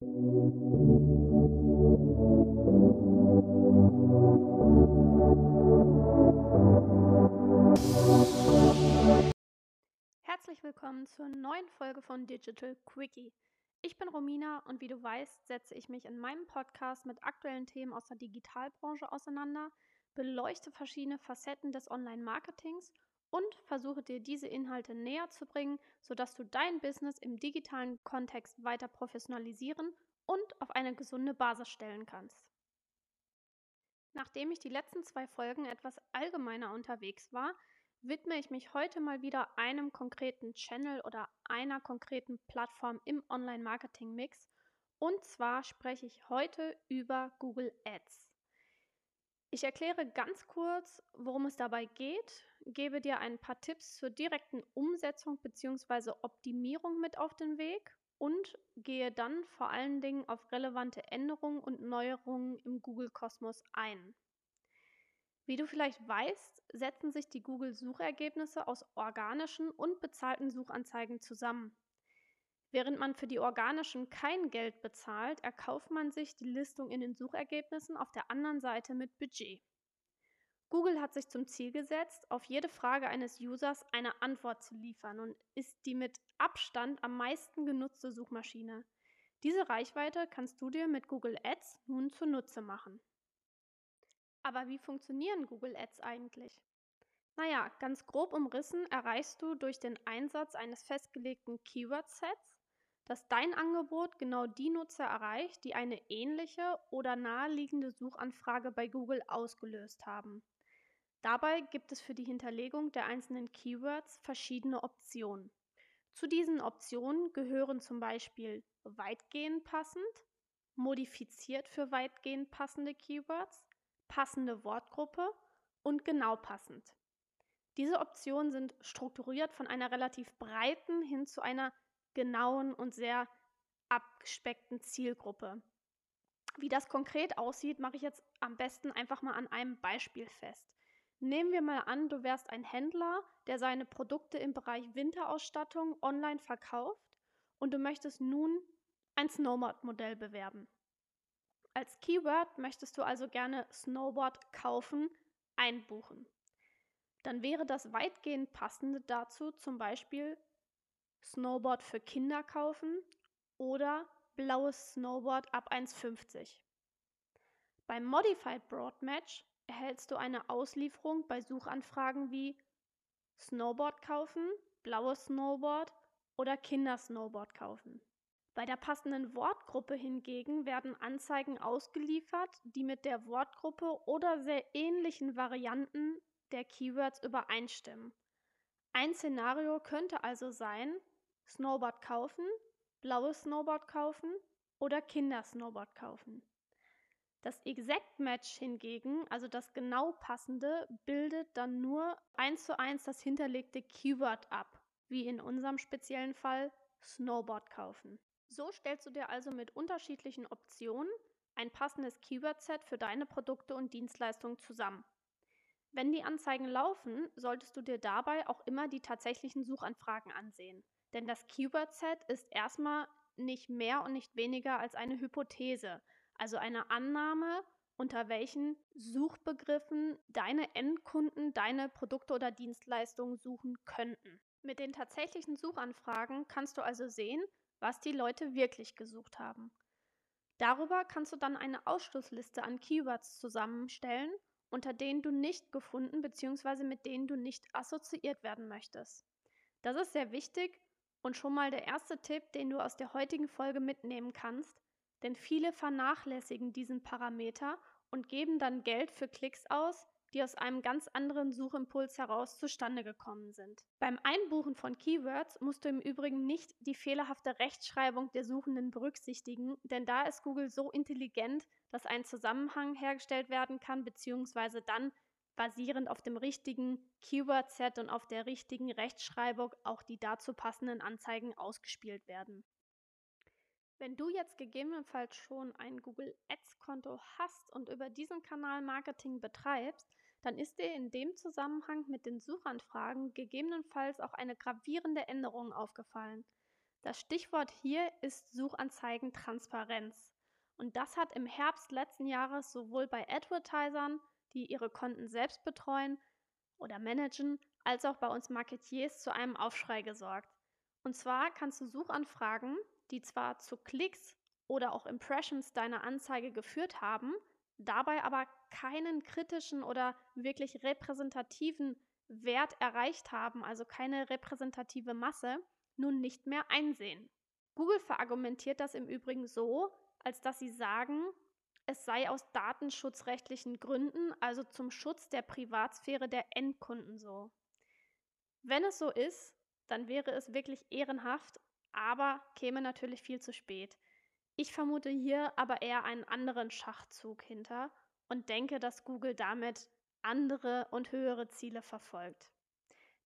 Herzlich willkommen zur neuen Folge von Digital Quickie. Ich bin Romina und wie du weißt, setze ich mich in meinem Podcast mit aktuellen Themen aus der Digitalbranche auseinander, beleuchte verschiedene Facetten des Online-Marketings und versuche dir diese Inhalte näher zu bringen, sodass du dein Business im digitalen Kontext weiter professionalisieren und auf eine gesunde Basis stellen kannst. Nachdem ich die letzten zwei Folgen etwas allgemeiner unterwegs war, widme ich mich heute mal wieder einem konkreten Channel oder einer konkreten Plattform im Online-Marketing-Mix. Und zwar spreche ich heute über Google Ads. Ich erkläre ganz kurz, worum es dabei geht, gebe dir ein paar Tipps zur direkten Umsetzung bzw. Optimierung mit auf den Weg und gehe dann vor allen Dingen auf relevante Änderungen und Neuerungen im Google-Kosmos ein. Wie du vielleicht weißt, setzen sich die Google-Suchergebnisse aus organischen und bezahlten Suchanzeigen zusammen. Während man für die organischen kein Geld bezahlt, erkauft man sich die Listung in den Suchergebnissen auf der anderen Seite mit Budget. Google hat sich zum Ziel gesetzt, auf jede Frage eines Users eine Antwort zu liefern und ist die mit Abstand am meisten genutzte Suchmaschine. Diese Reichweite kannst du dir mit Google Ads nun zunutze machen. Aber wie funktionieren Google Ads eigentlich? Naja, ganz grob umrissen erreichst du durch den Einsatz eines festgelegten Keyword-Sets dass dein Angebot genau die Nutzer erreicht, die eine ähnliche oder naheliegende Suchanfrage bei Google ausgelöst haben. Dabei gibt es für die Hinterlegung der einzelnen Keywords verschiedene Optionen. Zu diesen Optionen gehören zum Beispiel weitgehend passend, modifiziert für weitgehend passende Keywords, passende Wortgruppe und genau passend. Diese Optionen sind strukturiert von einer relativ breiten hin zu einer genauen und sehr abgespeckten Zielgruppe. Wie das konkret aussieht, mache ich jetzt am besten einfach mal an einem Beispiel fest. Nehmen wir mal an, du wärst ein Händler, der seine Produkte im Bereich Winterausstattung online verkauft und du möchtest nun ein Snowboard-Modell bewerben. Als Keyword möchtest du also gerne Snowboard kaufen, einbuchen. Dann wäre das weitgehend passende dazu zum Beispiel Snowboard für Kinder kaufen oder blaues Snowboard ab 1,50. Beim Modified Broad Match erhältst du eine Auslieferung bei Suchanfragen wie Snowboard kaufen, blaues Snowboard oder Kindersnowboard kaufen. Bei der passenden Wortgruppe hingegen werden Anzeigen ausgeliefert, die mit der Wortgruppe oder sehr ähnlichen Varianten der Keywords übereinstimmen. Ein Szenario könnte also sein, Snowboard kaufen, blaues Snowboard kaufen oder Kindersnowboard kaufen. Das Exact Match hingegen, also das genau passende, bildet dann nur eins zu eins das hinterlegte Keyword ab, wie in unserem speziellen Fall Snowboard kaufen. So stellst du dir also mit unterschiedlichen Optionen ein passendes Keyword-Set für deine Produkte und Dienstleistungen zusammen. Wenn die Anzeigen laufen, solltest du dir dabei auch immer die tatsächlichen Suchanfragen ansehen. Denn das Keyword-Set ist erstmal nicht mehr und nicht weniger als eine Hypothese, also eine Annahme, unter welchen Suchbegriffen deine Endkunden deine Produkte oder Dienstleistungen suchen könnten. Mit den tatsächlichen Suchanfragen kannst du also sehen, was die Leute wirklich gesucht haben. Darüber kannst du dann eine Ausschlussliste an Keywords zusammenstellen, unter denen du nicht gefunden bzw. mit denen du nicht assoziiert werden möchtest. Das ist sehr wichtig, und schon mal der erste Tipp, den du aus der heutigen Folge mitnehmen kannst, denn viele vernachlässigen diesen Parameter und geben dann Geld für Klicks aus, die aus einem ganz anderen Suchimpuls heraus zustande gekommen sind. Beim Einbuchen von Keywords musst du im Übrigen nicht die fehlerhafte Rechtschreibung der Suchenden berücksichtigen, denn da ist Google so intelligent, dass ein Zusammenhang hergestellt werden kann, beziehungsweise dann basierend auf dem richtigen Keyword-Set und auf der richtigen Rechtschreibung auch die dazu passenden Anzeigen ausgespielt werden. Wenn du jetzt gegebenenfalls schon ein Google Ads-Konto hast und über diesen Kanal Marketing betreibst, dann ist dir in dem Zusammenhang mit den Suchanfragen gegebenenfalls auch eine gravierende Änderung aufgefallen. Das Stichwort hier ist Suchanzeigen-Transparenz. Und das hat im Herbst letzten Jahres sowohl bei Advertisern, die ihre Konten selbst betreuen oder managen, als auch bei uns Marketiers zu einem Aufschrei gesorgt. Und zwar kannst du Suchanfragen, die zwar zu Klicks oder auch Impressions deiner Anzeige geführt haben, dabei aber keinen kritischen oder wirklich repräsentativen Wert erreicht haben, also keine repräsentative Masse, nun nicht mehr einsehen. Google verargumentiert das im Übrigen so, als dass sie sagen, es sei aus datenschutzrechtlichen Gründen, also zum Schutz der Privatsphäre der Endkunden so. Wenn es so ist, dann wäre es wirklich ehrenhaft, aber käme natürlich viel zu spät. Ich vermute hier aber eher einen anderen Schachzug hinter und denke, dass Google damit andere und höhere Ziele verfolgt.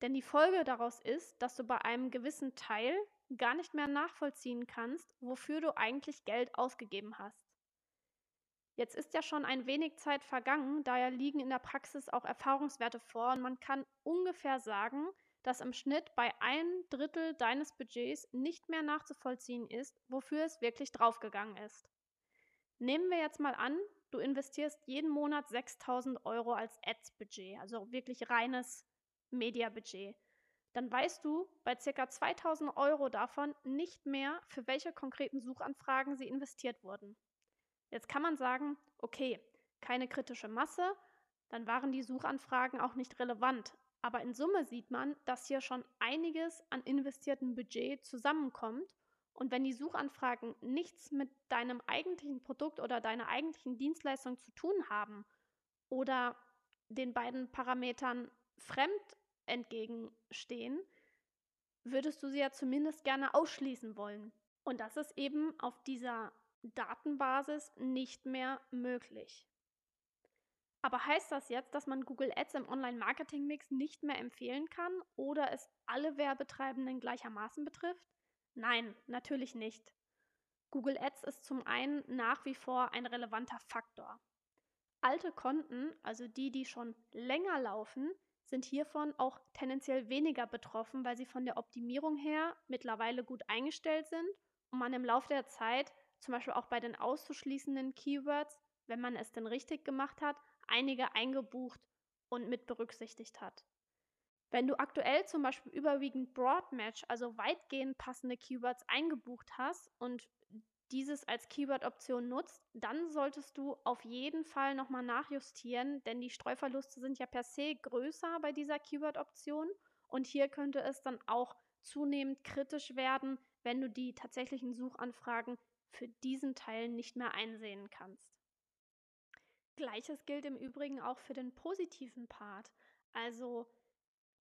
Denn die Folge daraus ist, dass du bei einem gewissen Teil gar nicht mehr nachvollziehen kannst, wofür du eigentlich Geld ausgegeben hast. Jetzt ist ja schon ein wenig Zeit vergangen, daher liegen in der Praxis auch Erfahrungswerte vor und man kann ungefähr sagen, dass im Schnitt bei ein Drittel deines Budgets nicht mehr nachzuvollziehen ist, wofür es wirklich draufgegangen ist. Nehmen wir jetzt mal an, du investierst jeden Monat 6000 Euro als Ads-Budget, also wirklich reines Media-Budget. Dann weißt du bei ca. 2000 Euro davon nicht mehr, für welche konkreten Suchanfragen sie investiert wurden. Jetzt kann man sagen, okay, keine kritische Masse, dann waren die Suchanfragen auch nicht relevant, aber in Summe sieht man, dass hier schon einiges an investiertem Budget zusammenkommt. Und wenn die Suchanfragen nichts mit deinem eigentlichen Produkt oder deiner eigentlichen Dienstleistung zu tun haben oder den beiden Parametern fremd entgegenstehen, würdest du sie ja zumindest gerne ausschließen wollen. Und das ist eben auf dieser Datenbasis nicht mehr möglich. Aber heißt das jetzt, dass man Google Ads im Online-Marketing-Mix nicht mehr empfehlen kann oder es alle Werbetreibenden gleichermaßen betrifft? Nein, natürlich nicht. Google Ads ist zum einen nach wie vor ein relevanter Faktor. Alte Konten, also die, die schon länger laufen, sind hiervon auch tendenziell weniger betroffen, weil sie von der Optimierung her mittlerweile gut eingestellt sind und man im Laufe der Zeit, zum Beispiel auch bei den auszuschließenden Keywords, wenn man es denn richtig gemacht hat, einige eingebucht und mit berücksichtigt hat. Wenn du aktuell zum Beispiel überwiegend Broadmatch, also weitgehend passende Keywords eingebucht hast und dieses als Keyword-Option nutzt, dann solltest du auf jeden Fall nochmal nachjustieren, denn die Streuverluste sind ja per se größer bei dieser Keyword-Option und hier könnte es dann auch zunehmend kritisch werden, wenn du die tatsächlichen Suchanfragen für diesen Teil nicht mehr einsehen kannst. Gleiches gilt im Übrigen auch für den positiven Part. Also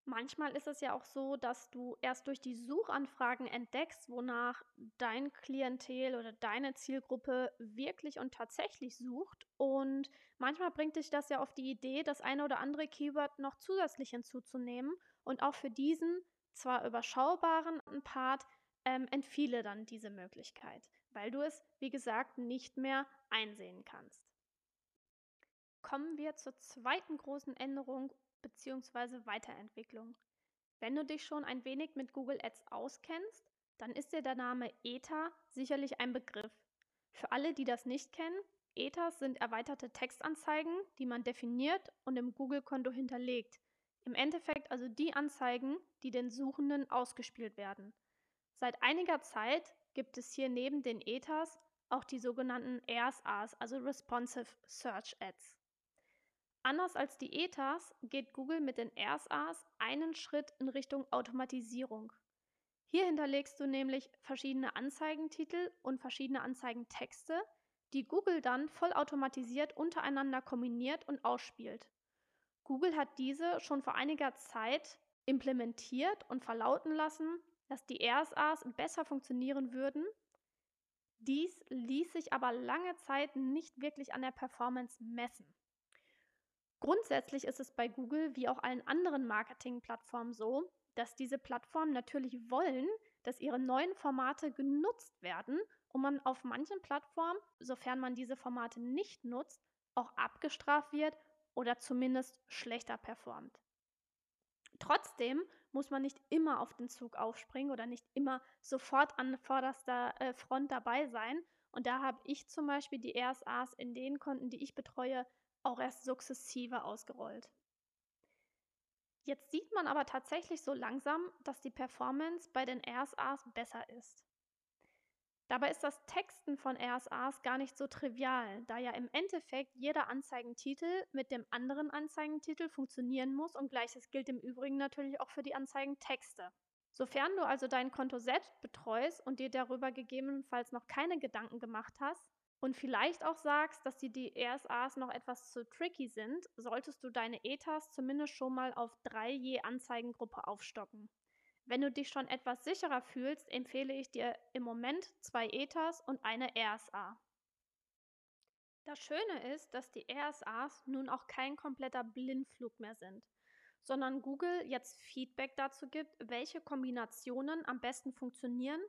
manchmal ist es ja auch so, dass du erst durch die Suchanfragen entdeckst, wonach dein Klientel oder deine Zielgruppe wirklich und tatsächlich sucht. Und manchmal bringt dich das ja auf die Idee, das eine oder andere Keyword noch zusätzlich hinzuzunehmen. Und auch für diesen zwar überschaubaren Part ähm, entfiele dann diese Möglichkeit, weil du es, wie gesagt, nicht mehr einsehen kannst kommen wir zur zweiten großen Änderung bzw. Weiterentwicklung. Wenn du dich schon ein wenig mit Google Ads auskennst, dann ist dir der Name ETA sicherlich ein Begriff. Für alle, die das nicht kennen, ETAs sind erweiterte Textanzeigen, die man definiert und im Google-Konto hinterlegt. Im Endeffekt also die Anzeigen, die den Suchenden ausgespielt werden. Seit einiger Zeit gibt es hier neben den ETAs auch die sogenannten RSAs, also Responsive Search Ads. Anders als die ETAs geht Google mit den RSAs einen Schritt in Richtung Automatisierung. Hier hinterlegst du nämlich verschiedene Anzeigentitel und verschiedene Anzeigentexte, die Google dann vollautomatisiert untereinander kombiniert und ausspielt. Google hat diese schon vor einiger Zeit implementiert und verlauten lassen, dass die RSAs besser funktionieren würden. Dies ließ sich aber lange Zeit nicht wirklich an der Performance messen. Grundsätzlich ist es bei Google wie auch allen anderen Marketingplattformen so, dass diese Plattformen natürlich wollen, dass ihre neuen Formate genutzt werden und man auf manchen Plattformen, sofern man diese Formate nicht nutzt, auch abgestraft wird oder zumindest schlechter performt. Trotzdem muss man nicht immer auf den Zug aufspringen oder nicht immer sofort an vorderster äh, Front dabei sein. Und da habe ich zum Beispiel die RSAs in den Konten, die ich betreue, auch erst sukzessive ausgerollt. Jetzt sieht man aber tatsächlich so langsam, dass die Performance bei den RSAs besser ist. Dabei ist das Texten von RSAs gar nicht so trivial, da ja im Endeffekt jeder Anzeigentitel mit dem anderen Anzeigentitel funktionieren muss und gleiches gilt im Übrigen natürlich auch für die Anzeigentexte. Sofern du also dein Konto selbst betreust und dir darüber gegebenenfalls noch keine Gedanken gemacht hast und vielleicht auch sagst, dass dir die RSAs noch etwas zu tricky sind, solltest du deine ETAs zumindest schon mal auf drei je Anzeigengruppe aufstocken. Wenn du dich schon etwas sicherer fühlst, empfehle ich dir im Moment zwei ETAs und eine RSA. Das Schöne ist, dass die RSAs nun auch kein kompletter Blindflug mehr sind, sondern Google jetzt Feedback dazu gibt, welche Kombinationen am besten funktionieren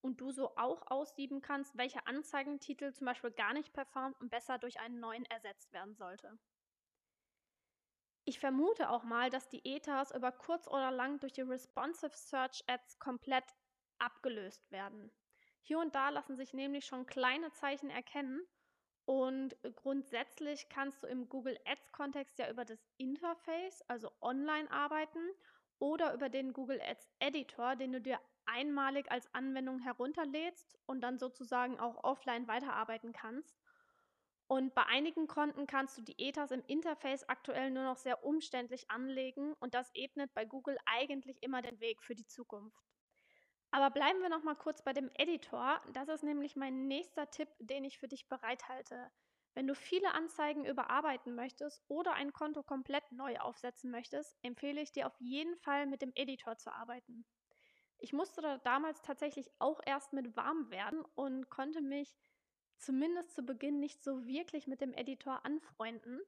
und du so auch aussieben kannst, welcher Anzeigentitel zum Beispiel gar nicht performt und besser durch einen neuen ersetzt werden sollte. Ich vermute auch mal, dass die ETAs über kurz oder lang durch die Responsive Search Ads komplett abgelöst werden. Hier und da lassen sich nämlich schon kleine Zeichen erkennen und grundsätzlich kannst du im Google Ads Kontext ja über das Interface, also online arbeiten oder über den Google Ads Editor, den du dir einmalig als Anwendung herunterlädst und dann sozusagen auch offline weiterarbeiten kannst. Und bei einigen Konten kannst du die ETAs im Interface aktuell nur noch sehr umständlich anlegen und das ebnet bei Google eigentlich immer den Weg für die Zukunft. Aber bleiben wir noch mal kurz bei dem Editor. Das ist nämlich mein nächster Tipp, den ich für dich bereithalte. Wenn du viele Anzeigen überarbeiten möchtest oder ein Konto komplett neu aufsetzen möchtest, empfehle ich dir auf jeden Fall mit dem Editor zu arbeiten. Ich musste da damals tatsächlich auch erst mit warm werden und konnte mich zumindest zu Beginn nicht so wirklich mit dem Editor anfreunden.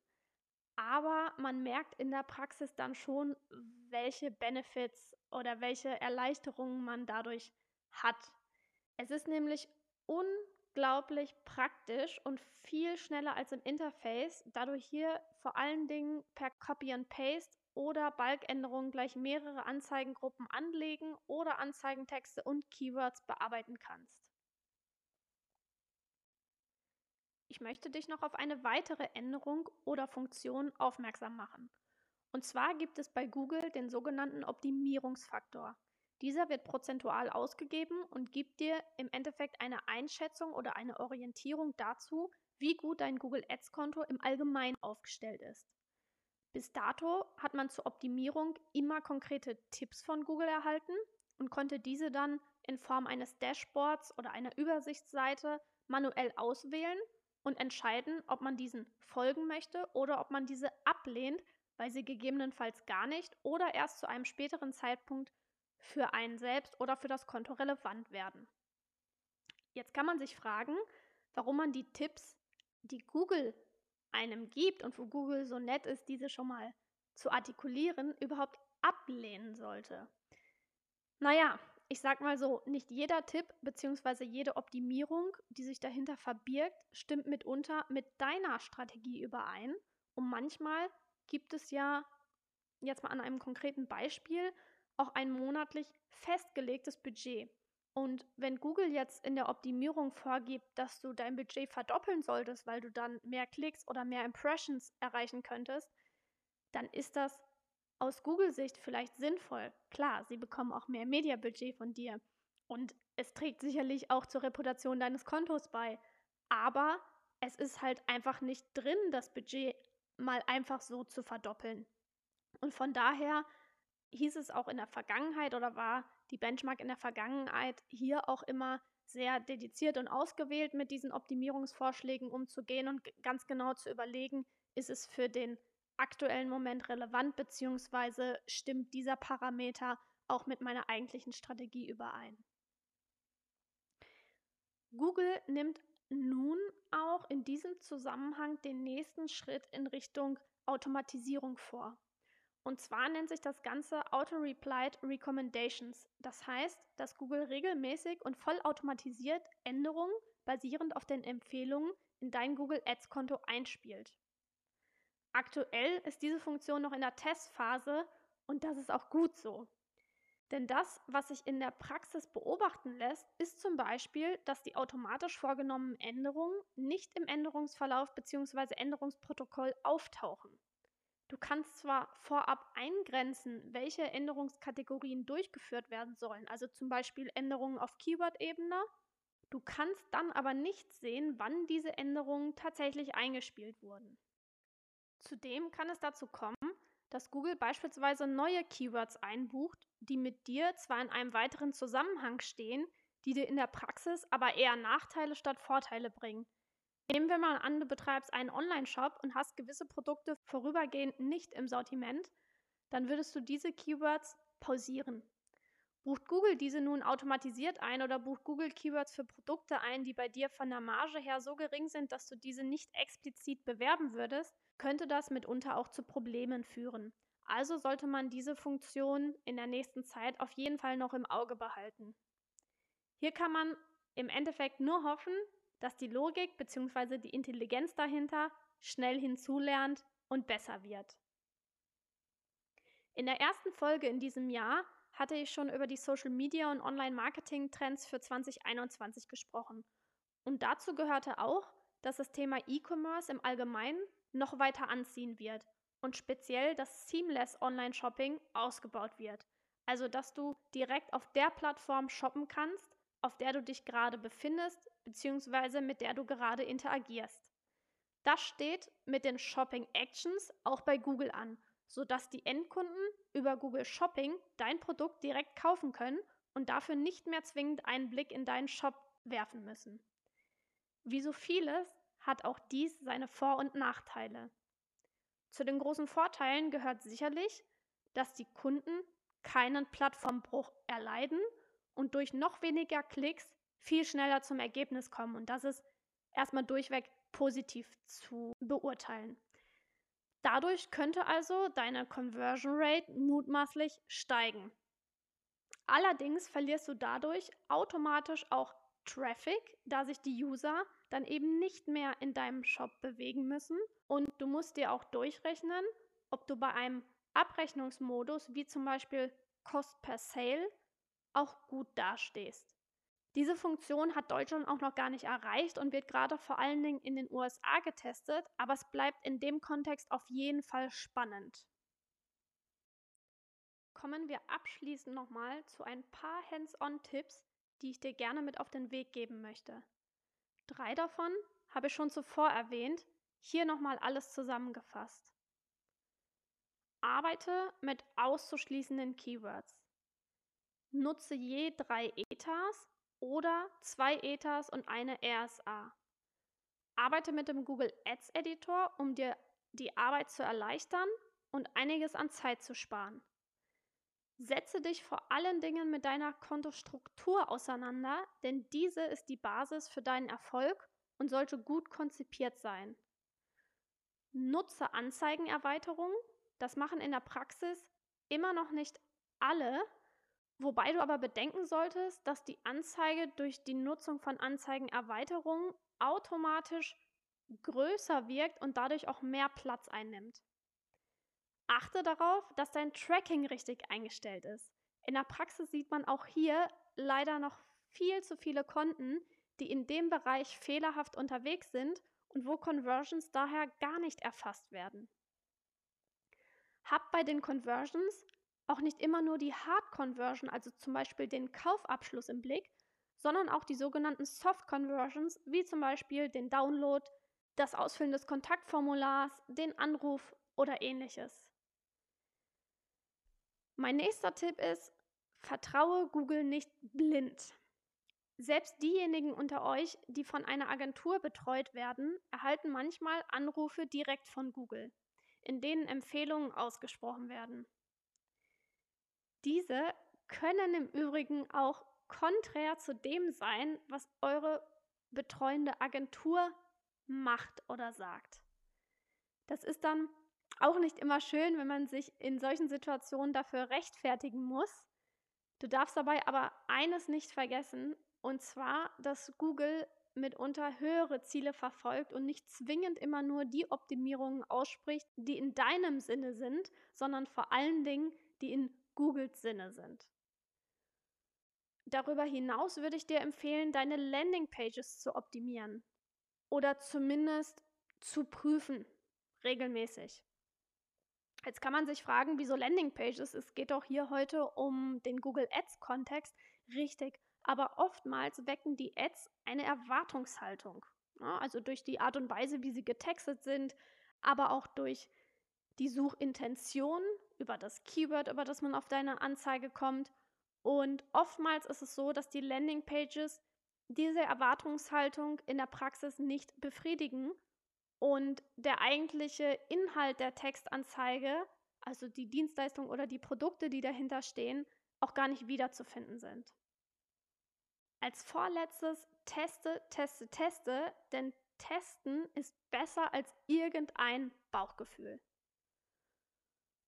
Aber man merkt in der Praxis dann schon, welche Benefits oder welche Erleichterungen man dadurch hat. Es ist nämlich unglaublich praktisch und viel schneller als im Interface, da du hier vor allen Dingen per Copy and Paste oder Balkänderungen gleich mehrere Anzeigengruppen anlegen oder Anzeigentexte und Keywords bearbeiten kannst. Ich möchte dich noch auf eine weitere Änderung oder Funktion aufmerksam machen. Und zwar gibt es bei Google den sogenannten Optimierungsfaktor. Dieser wird prozentual ausgegeben und gibt dir im Endeffekt eine Einschätzung oder eine Orientierung dazu, wie gut dein Google Ads-Konto im Allgemeinen aufgestellt ist. Bis dato hat man zur Optimierung immer konkrete Tipps von Google erhalten und konnte diese dann in Form eines Dashboards oder einer Übersichtsseite manuell auswählen und entscheiden, ob man diesen folgen möchte oder ob man diese ablehnt, weil sie gegebenenfalls gar nicht oder erst zu einem späteren Zeitpunkt für einen selbst oder für das Konto relevant werden. Jetzt kann man sich fragen, warum man die Tipps, die Google einem gibt und wo Google so nett ist, diese schon mal zu artikulieren, überhaupt ablehnen sollte. Naja, ich sag mal so, nicht jeder Tipp bzw. jede Optimierung, die sich dahinter verbirgt, stimmt mitunter mit deiner Strategie überein. Und manchmal gibt es ja, jetzt mal an einem konkreten Beispiel, auch ein monatlich festgelegtes Budget. Und wenn Google jetzt in der Optimierung vorgibt, dass du dein Budget verdoppeln solltest, weil du dann mehr Klicks oder mehr Impressions erreichen könntest, dann ist das aus Google-Sicht vielleicht sinnvoll. Klar, sie bekommen auch mehr Mediabudget von dir und es trägt sicherlich auch zur Reputation deines Kontos bei. Aber es ist halt einfach nicht drin, das Budget mal einfach so zu verdoppeln. Und von daher hieß es auch in der Vergangenheit oder war die Benchmark in der Vergangenheit hier auch immer sehr dediziert und ausgewählt mit diesen Optimierungsvorschlägen umzugehen und ganz genau zu überlegen, ist es für den aktuellen Moment relevant, beziehungsweise stimmt dieser Parameter auch mit meiner eigentlichen Strategie überein. Google nimmt nun auch in diesem Zusammenhang den nächsten Schritt in Richtung Automatisierung vor. Und zwar nennt sich das Ganze Auto-Replied Recommendations. Das heißt, dass Google regelmäßig und vollautomatisiert Änderungen basierend auf den Empfehlungen in dein Google Ads-Konto einspielt. Aktuell ist diese Funktion noch in der Testphase Und das ist auch gut so. Denn das, was sich in der Praxis beobachten lässt, ist zum Beispiel, dass die automatisch vorgenommenen Änderungen nicht im Änderungsverlauf bzw. Änderungsprotokoll auftauchen. Du kannst zwar vorab eingrenzen, welche Änderungskategorien durchgeführt werden sollen, also zum Beispiel Änderungen auf Keyword-Ebene, du kannst dann aber nicht sehen, wann diese Änderungen tatsächlich eingespielt wurden. Zudem kann es dazu kommen, dass Google beispielsweise neue Keywords einbucht, die mit dir zwar in einem weiteren Zusammenhang stehen, die dir in der Praxis aber eher Nachteile statt Vorteile bringen. Nehmen wir mal an, du betreibst einen Online-Shop und hast gewisse Produkte vorübergehend nicht im Sortiment, dann würdest du diese Keywords pausieren. Bucht Google diese nun automatisiert ein oder bucht Google Keywords für Produkte ein, die bei dir von der Marge her so gering sind, dass du diese nicht explizit bewerben würdest, könnte das mitunter auch zu Problemen führen. Also sollte man diese Funktion in der nächsten Zeit auf jeden Fall noch im Auge behalten. Hier kann man im Endeffekt nur hoffen, dass die Logik bzw. die Intelligenz dahinter schnell hinzulernt und besser wird. In der ersten Folge in diesem Jahr hatte ich schon über die Social Media und Online Marketing Trends für 2021 gesprochen. Und dazu gehörte auch, dass das Thema E-Commerce im Allgemeinen noch weiter anziehen wird und speziell das Seamless Online Shopping ausgebaut wird. Also, dass du direkt auf der Plattform shoppen kannst, auf der du dich gerade befindest bzw. mit der du gerade interagierst. Das steht mit den Shopping Actions auch bei Google an, sodass die Endkunden über Google Shopping dein Produkt direkt kaufen können und dafür nicht mehr zwingend einen Blick in deinen Shop werfen müssen. Wie so vieles hat auch dies seine Vor- und Nachteile. Zu den großen Vorteilen gehört sicherlich, dass die Kunden keinen Plattformbruch erleiden und durch noch weniger Klicks viel schneller zum Ergebnis kommen. Und das ist erstmal durchweg positiv zu beurteilen. Dadurch könnte also deine Conversion Rate mutmaßlich steigen. Allerdings verlierst du dadurch automatisch auch Traffic, da sich die User dann eben nicht mehr in deinem Shop bewegen müssen und du musst dir auch durchrechnen, ob du bei einem Abrechnungsmodus wie zum Beispiel Cost per Sale auch gut dastehst. Diese Funktion hat Deutschland auch noch gar nicht erreicht und wird gerade vor allen Dingen in den USA getestet, aber es bleibt in dem Kontext auf jeden Fall spannend. Kommen wir abschließend nochmal zu ein paar Hands-on-Tipps, die ich dir gerne mit auf den Weg geben möchte. Drei davon habe ich schon zuvor erwähnt, hier nochmal alles zusammengefasst. Arbeite mit auszuschließenden Keywords. Nutze je drei Etas oder zwei Etas und eine RSA. Arbeite mit dem Google Ads Editor, um dir die Arbeit zu erleichtern und einiges an Zeit zu sparen. Setze dich vor allen Dingen mit deiner Kontostruktur auseinander, denn diese ist die Basis für deinen Erfolg und sollte gut konzipiert sein. Nutze Anzeigenerweiterungen. Das machen in der Praxis immer noch nicht alle, wobei du aber bedenken solltest, dass die Anzeige durch die Nutzung von Anzeigenerweiterungen automatisch größer wirkt und dadurch auch mehr Platz einnimmt. Achte darauf, dass dein Tracking richtig eingestellt ist. In der Praxis sieht man auch hier leider noch viel zu viele Konten, die in dem Bereich fehlerhaft unterwegs sind und wo Conversions daher gar nicht erfasst werden. Hab bei den Conversions auch nicht immer nur die Hard Conversion, also zum Beispiel den Kaufabschluss im Blick, sondern auch die sogenannten Soft Conversions, wie zum Beispiel den Download, das Ausfüllen des Kontaktformulars, den Anruf oder ähnliches. Mein nächster Tipp ist, vertraue Google nicht blind. Selbst diejenigen unter euch, die von einer Agentur betreut werden, erhalten manchmal Anrufe direkt von Google, in denen Empfehlungen ausgesprochen werden. Diese können im Übrigen auch konträr zu dem sein, was eure betreuende Agentur macht oder sagt. Das ist dann auch nicht immer schön, wenn man sich in solchen Situationen dafür rechtfertigen muss. Du darfst dabei aber eines nicht vergessen, und zwar, dass Google mitunter höhere Ziele verfolgt und nicht zwingend immer nur die Optimierungen ausspricht, die in deinem Sinne sind, sondern vor allen Dingen die in Googles Sinne sind. Darüber hinaus würde ich dir empfehlen, deine Landingpages zu optimieren oder zumindest zu prüfen, regelmäßig. Jetzt kann man sich fragen, wieso Landingpages? Es geht doch hier heute um den Google Ads-Kontext. Richtig, aber oftmals wecken die Ads eine Erwartungshaltung. Ja, also durch die Art und Weise, wie sie getextet sind, aber auch durch die Suchintention über das Keyword, über das man auf deine Anzeige kommt. Und oftmals ist es so, dass die Landingpages diese Erwartungshaltung in der Praxis nicht befriedigen und der eigentliche Inhalt der Textanzeige, also die Dienstleistung oder die Produkte, die dahinter stehen, auch gar nicht wiederzufinden sind. Als vorletztes teste, teste, teste, denn testen ist besser als irgendein Bauchgefühl.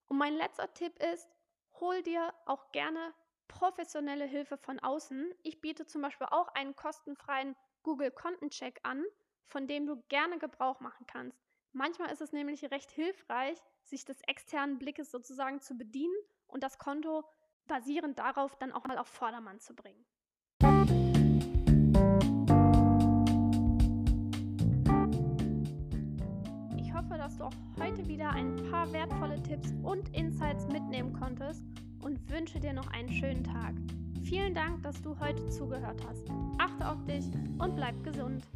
Und mein letzter Tipp ist, hol dir auch gerne professionelle Hilfe von außen. Ich biete zum Beispiel auch einen kostenfreien Google Kontencheck an, von dem du gerne Gebrauch machen kannst. Manchmal ist es nämlich recht hilfreich, sich des externen Blickes sozusagen zu bedienen und das Konto basierend darauf dann auch mal auf Vordermann zu bringen. Ich hoffe, dass du auch heute wieder ein paar wertvolle Tipps und Insights mitnehmen konntest und wünsche dir noch einen schönen Tag. Vielen Dank, dass du heute zugehört hast. Achte auf dich und bleib gesund.